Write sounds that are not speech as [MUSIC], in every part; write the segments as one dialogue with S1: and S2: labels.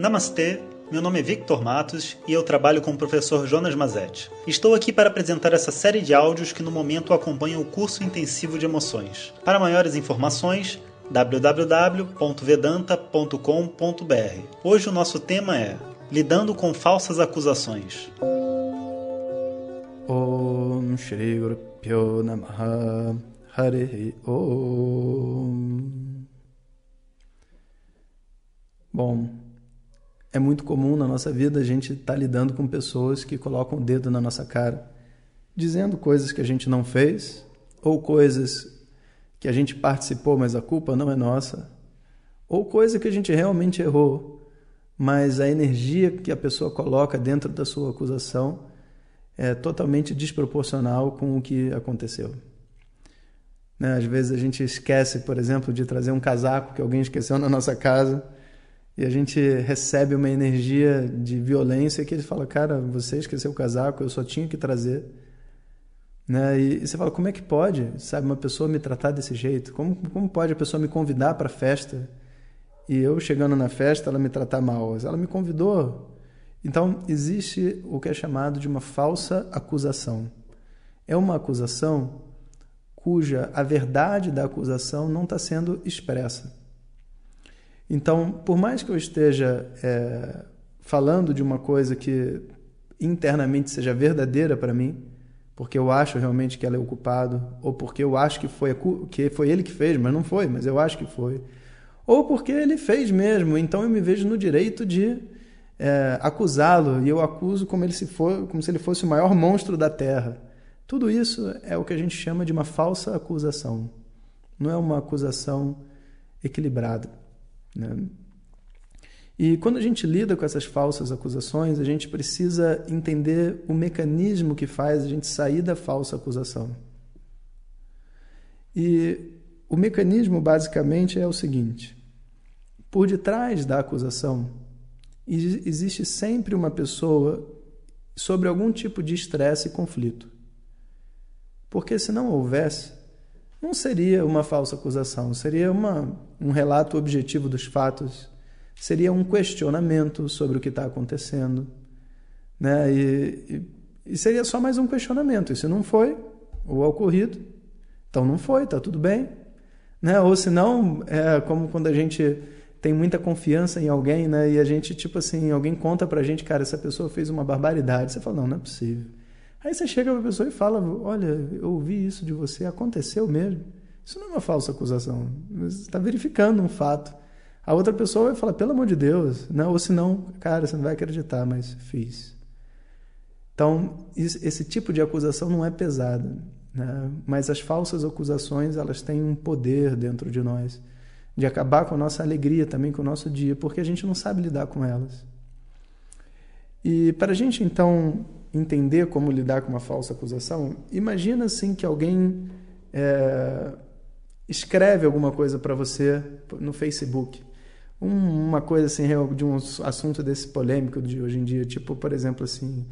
S1: Namastê, meu nome é Victor Matos e eu trabalho com o professor Jonas Mazetti. Estou aqui para apresentar essa série de áudios que no momento acompanham o curso intensivo de emoções. Para maiores informações, www.vedanta.com.br. Hoje o nosso tema é Lidando com falsas acusações.
S2: Om Shri Om. Bom, é muito comum na nossa vida a gente estar tá lidando com pessoas que colocam o dedo na nossa cara, dizendo coisas que a gente não fez ou coisas que a gente participou, mas a culpa não é nossa, ou coisa que a gente realmente errou, mas a energia que a pessoa coloca dentro da sua acusação é totalmente desproporcional com o que aconteceu. Né? Às vezes a gente esquece, por exemplo, de trazer um casaco que alguém esqueceu na nossa casa e a gente recebe uma energia de violência que ele fala, cara, você esqueceu o casaco, eu só tinha que trazer. Né? E, você fala, como é que pode, sabe, uma pessoa me tratar desse jeito? Como, como pode a pessoa me convidar para a festa e eu chegando na festa ela me tratar mal? Ela me convidou. Então, existe o que é chamado de uma falsa acusação. É uma acusação cuja a verdade da acusação não está sendo expressa. Então, por mais que eu esteja é, falando de uma coisa que internamente seja verdadeira para mim, porque eu acho realmente que ela é o culpado, ou porque eu acho que foi, que foi ele que fez, mas não foi, mas eu acho que foi, ou porque ele fez mesmo, então eu me vejo no direito de é, acusá-lo, e eu acuso como, ele se for, como se ele fosse o maior monstro da Terra. Tudo isso é o que a gente chama de uma falsa acusação. Não é uma acusação equilibrada. Né? E quando a gente lida com essas falsas acusações, a gente precisa entender o mecanismo que faz a gente sair da falsa acusação. E o mecanismo basicamente é o seguinte: por detrás da acusação existe sempre uma pessoa sobre algum tipo de estresse e conflito. Porque se não houvesse, não seria uma falsa acusação, seria uma, um relato objetivo dos fatos, seria um questionamento sobre o que está acontecendo. Né? E, e, e, seria só mais um questionamento. E se não foi o ocorrido, então não foi, está tudo bem. Né? Ou se não, é como quando a gente tem muita confiança em alguém, né? E a gente, tipo assim, alguém conta pra gente, cara, essa pessoa fez uma barbaridade. Você fala, não, não é possível. Aí você chega para a pessoa e fala: Olha, eu ouvi isso de você, aconteceu mesmo. Isso não é uma falsa acusação. Você está verificando um fato. A outra pessoa vai falar: Pelo amor de Deus. Não, né? ou senão, cara, você não vai acreditar, mas fiz. Então, esse tipo de acusação não é pesada. Né? Mas as falsas acusações, elas têm um poder dentro de nós de acabar com a nossa alegria também, com o nosso dia, porque a gente não sabe lidar com elas. E para a gente, então, entender como lidar com uma falsa acusação, imagina assim que alguém é, escreve alguma coisa para você no Facebook. Um, uma coisa assim de um assunto desse polêmico de hoje em dia, tipo, por exemplo, assim,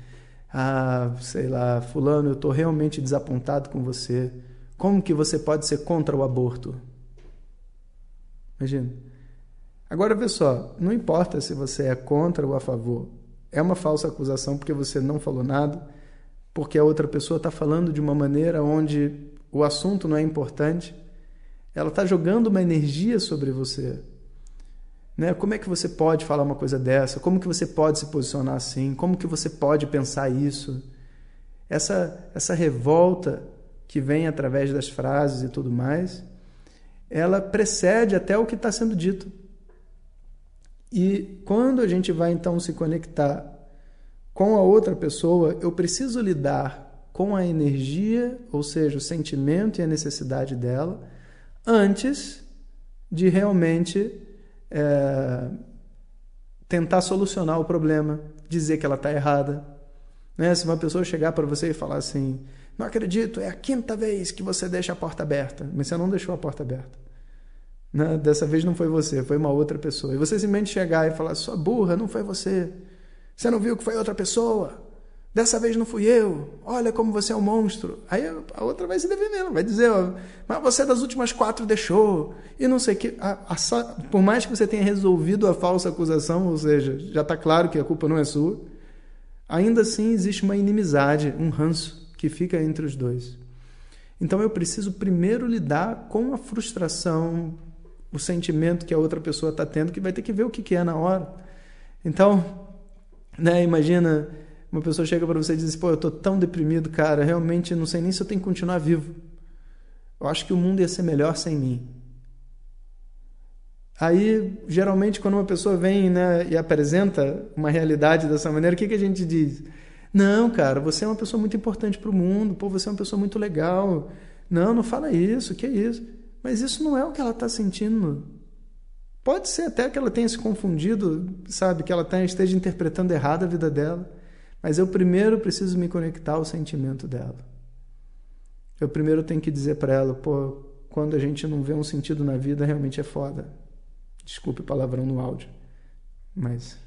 S2: ah, sei lá, fulano, eu estou realmente desapontado com você. Como que você pode ser contra o aborto? Imagina. Agora vê só, não importa se você é contra ou a favor. É uma falsa acusação porque você não falou nada, porque a outra pessoa está falando de uma maneira onde o assunto não é importante. Ela está jogando uma energia sobre você. Né? Como é que você pode falar uma coisa dessa? Como que você pode se posicionar assim? Como que você pode pensar isso? Essa, essa revolta que vem através das frases e tudo mais, ela precede até o que está sendo dito. E quando a gente vai então se conectar com a outra pessoa, eu preciso lidar com a energia, ou seja, o sentimento e a necessidade dela, antes de realmente é, tentar solucionar o problema, dizer que ela está errada. Né? Se uma pessoa chegar para você e falar assim: Não acredito, é a quinta vez que você deixa a porta aberta, mas você não deixou a porta aberta. Né? Dessa vez não foi você, foi uma outra pessoa. E você simplesmente chegar e falar, sua burra, não foi você. Você não viu que foi outra pessoa. Dessa vez não fui eu. Olha como você é um monstro. Aí a outra vai se defendendo, vai dizer, ó, mas você das últimas quatro deixou. E não sei o que. A, a, por mais que você tenha resolvido a falsa acusação, ou seja, já está claro que a culpa não é sua, ainda assim existe uma inimizade, um ranço que fica entre os dois. Então eu preciso primeiro lidar com a frustração, o sentimento que a outra pessoa está tendo, que vai ter que ver o que, que é na hora. Então, né, imagina uma pessoa chega para você e diz: pô, eu tô tão deprimido, cara, realmente não sei nem se eu tenho que continuar vivo. Eu acho que o mundo ia ser melhor sem mim. Aí, geralmente, quando uma pessoa vem né, e apresenta uma realidade dessa maneira, o que, que a gente diz? Não, cara, você é uma pessoa muito importante para o mundo, pô, você é uma pessoa muito legal. Não, não fala isso, que é isso. Mas isso não é o que ela está sentindo. Pode ser até que ela tenha se confundido, sabe, que ela tenha, esteja interpretando errado a vida dela. Mas eu primeiro preciso me conectar ao sentimento dela. Eu primeiro tenho que dizer para ela, pô, quando a gente não vê um sentido na vida, realmente é foda. Desculpe o palavrão no áudio, mas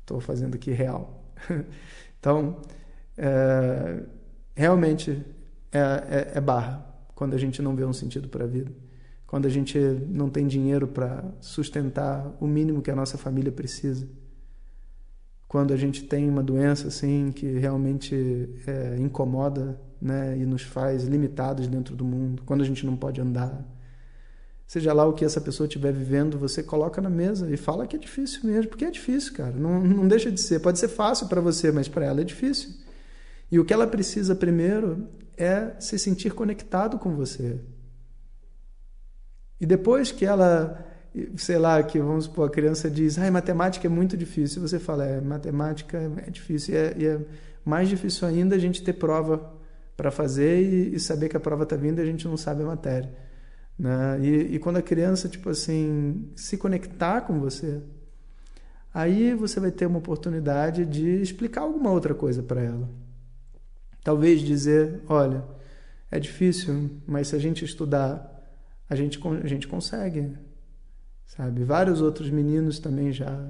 S2: estou fazendo aqui real. [LAUGHS] então, é, realmente é, é, é barra quando a gente não vê um sentido para a vida. Quando a gente não tem dinheiro para sustentar o mínimo que a nossa família precisa quando a gente tem uma doença assim que realmente é, incomoda né, e nos faz limitados dentro do mundo, quando a gente não pode andar. Seja lá o que essa pessoa estiver vivendo, você coloca na mesa e fala que é difícil mesmo, porque é difícil, cara. Não, não deixa de ser. Pode ser fácil para você, mas para ela é difícil. E o que ela precisa primeiro é se sentir conectado com você. E depois que ela sei lá, que vamos supor, a criança diz, ah, matemática é muito difícil. Você fala, é, matemática é difícil. E é, e é mais difícil ainda a gente ter prova para fazer e, e, saber que a prova está vindo e a gente não sabe a matéria. Né? E, e quando a criança, tipo assim, se conectar com você, aí você vai ter uma oportunidade de explicar alguma outra coisa para ela. Talvez dizer, olha, é difícil, mas se a gente estudar, a gente, a gente consegue sabe? Vários outros meninos também já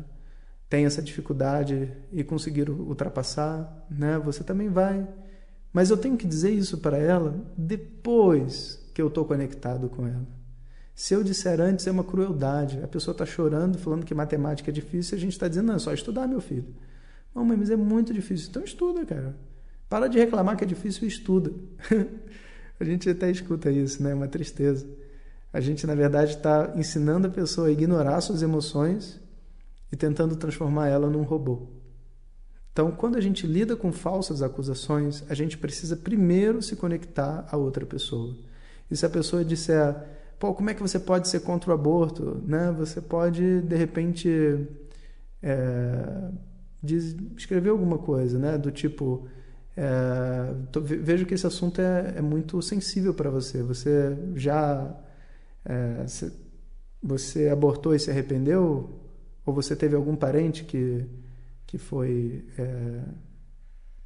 S2: têm essa dificuldade e conseguiram ultrapassar, né? Você também vai. Mas eu tenho que dizer isso para ela depois que eu estou conectado com ela. Se eu disser antes, é uma crueldade. A pessoa está chorando, falando que matemática é difícil, e a gente está dizendo, não, é só estudar, meu filho. Não, mas é muito difícil. Então estuda, cara. Para de reclamar que é difícil e estuda. [LAUGHS] a gente até escuta isso, né? É uma tristeza. A gente, na verdade, está ensinando a pessoa a ignorar suas emoções e tentando transformar ela num robô. Então, quando a gente lida com falsas acusações, a gente precisa primeiro se conectar a outra pessoa. E se a pessoa disser, pô, como é que você pode ser contra o aborto? Né? Você pode, de repente, é, escrever alguma coisa, né? do tipo, é, vejo que esse assunto é, é muito sensível para você. Você já é, você abortou e se arrependeu? Ou você teve algum parente que, que foi, é,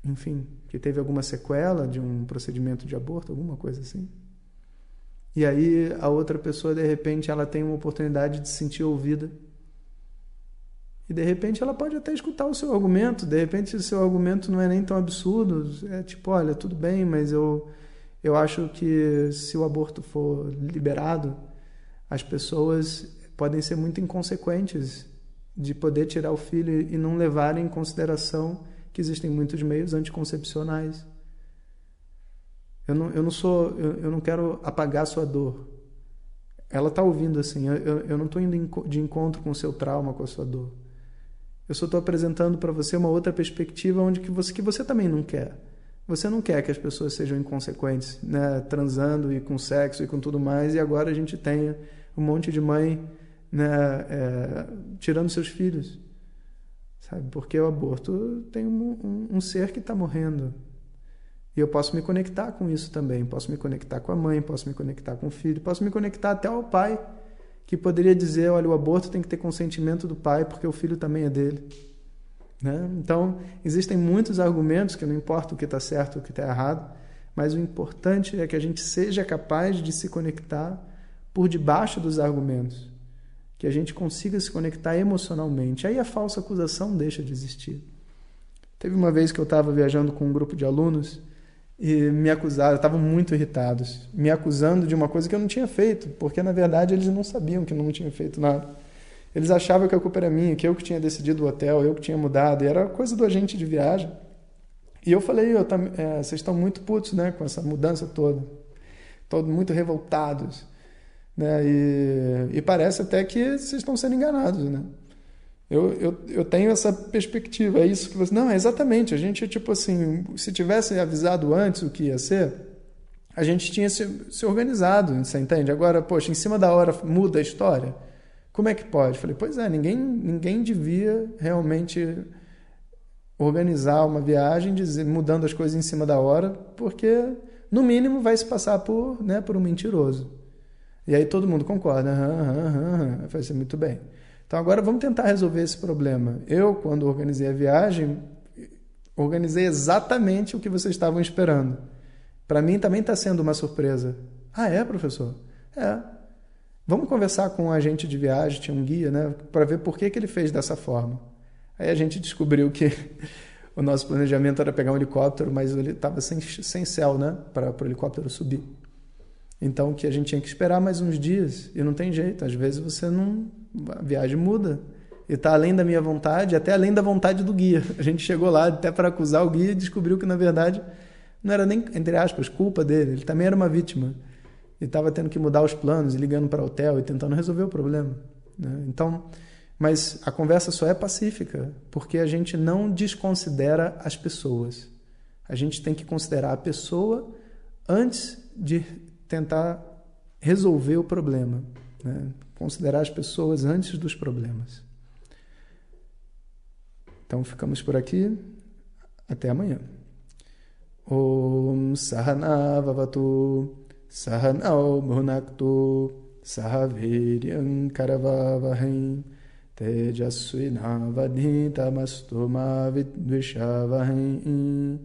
S2: enfim, que teve alguma sequela de um procedimento de aborto, alguma coisa assim? E aí a outra pessoa, de repente, ela tem uma oportunidade de se sentir ouvida. E de repente ela pode até escutar o seu argumento, de repente o seu argumento não é nem tão absurdo, é tipo, olha, tudo bem, mas eu eu acho que se o aborto for liberado, as pessoas podem ser muito inconsequentes de poder tirar o filho e não levarem em consideração que existem muitos meios anticoncepcionais. Eu não, eu não sou, eu, eu não quero apagar a sua dor. Ela está ouvindo assim, eu, eu não estou indo de encontro com o seu trauma, com a sua dor. Eu só estou apresentando para você uma outra perspectiva onde que você, que você também não quer. Você não quer que as pessoas sejam inconsequentes, né? transando e com sexo e com tudo mais, e agora a gente tenha um monte de mãe né, é, tirando seus filhos. Sabe? Porque o aborto tem um, um, um ser que está morrendo. E eu posso me conectar com isso também. Posso me conectar com a mãe, posso me conectar com o filho, posso me conectar até ao pai, que poderia dizer: olha, o aborto tem que ter consentimento do pai, porque o filho também é dele. Né? Então, existem muitos argumentos que não importa o que está certo ou o que está errado, mas o importante é que a gente seja capaz de se conectar por debaixo dos argumentos, que a gente consiga se conectar emocionalmente. Aí a falsa acusação deixa de existir. Teve uma vez que eu estava viajando com um grupo de alunos e me acusaram, estavam muito irritados, me acusando de uma coisa que eu não tinha feito, porque na verdade eles não sabiam que eu não tinha feito nada. Eles achavam que a culpa era minha, que eu que tinha decidido o hotel, eu que tinha mudado, e era coisa do agente de viagem. E eu falei, eu, é, vocês estão muito putos né, com essa mudança toda, todos muito revoltados. Né, e, e parece até que vocês estão sendo enganados. Né? Eu, eu, eu tenho essa perspectiva, é isso que você. Não, é exatamente. A gente, tipo assim, se tivesse avisado antes o que ia ser, a gente tinha se, se organizado, você entende? Agora, poxa, em cima da hora muda a história. Como é que pode? Falei, pois é, ninguém, ninguém devia realmente organizar uma viagem dizer, mudando as coisas em cima da hora, porque no mínimo vai se passar por, né, por um mentiroso. E aí todo mundo concorda, aham, aham, aham, vai ser muito bem. Então agora vamos tentar resolver esse problema. Eu, quando organizei a viagem, organizei exatamente o que vocês estavam esperando. Para mim também está sendo uma surpresa. Ah, é, professor? É. Vamos conversar com um agente de viagem, tinha um guia, né, para ver por que, que ele fez dessa forma. Aí a gente descobriu que [LAUGHS] o nosso planejamento era pegar um helicóptero, mas ele estava sem, sem céu, né, para o helicóptero subir. Então que a gente tinha que esperar mais uns dias e não tem jeito. Às vezes você não, a viagem muda e está além da minha vontade, até além da vontade do guia. A gente chegou lá até para acusar o guia e descobriu que na verdade não era nem entre aspas culpa dele. Ele também era uma vítima e estava tendo que mudar os planos, e ligando para o hotel e tentando resolver o problema. Né? Então, mas a conversa só é pacífica porque a gente não desconsidera as pessoas. A gente tem que considerar a pessoa antes de tentar resolver o problema. Né? Considerar as pessoas antes dos problemas. Então ficamos por aqui. Até amanhã. Om Sahana Vavatu Sahanao Bhunaktu Sahaviryam Karavavahem Tejasvinavadhitamastu Ma Vidvishavahem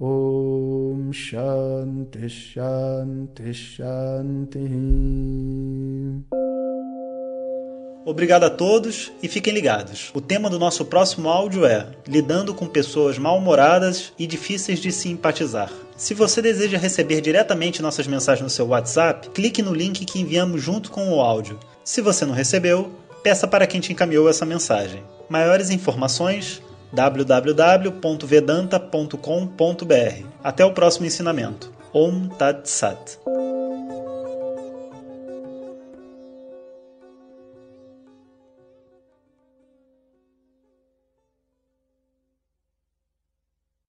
S2: Om Shanti Shanti Shanti.
S1: Obrigado a todos e fiquem ligados. O tema do nosso próximo áudio é Lidando com pessoas mal-humoradas e difíceis de simpatizar. Se você deseja receber diretamente nossas mensagens no seu WhatsApp, clique no link que enviamos junto com o áudio. Se você não recebeu, peça para quem te encaminhou essa mensagem. Maiores informações www.vedanta.com.br. Até o próximo ensinamento. Om Tat Sat.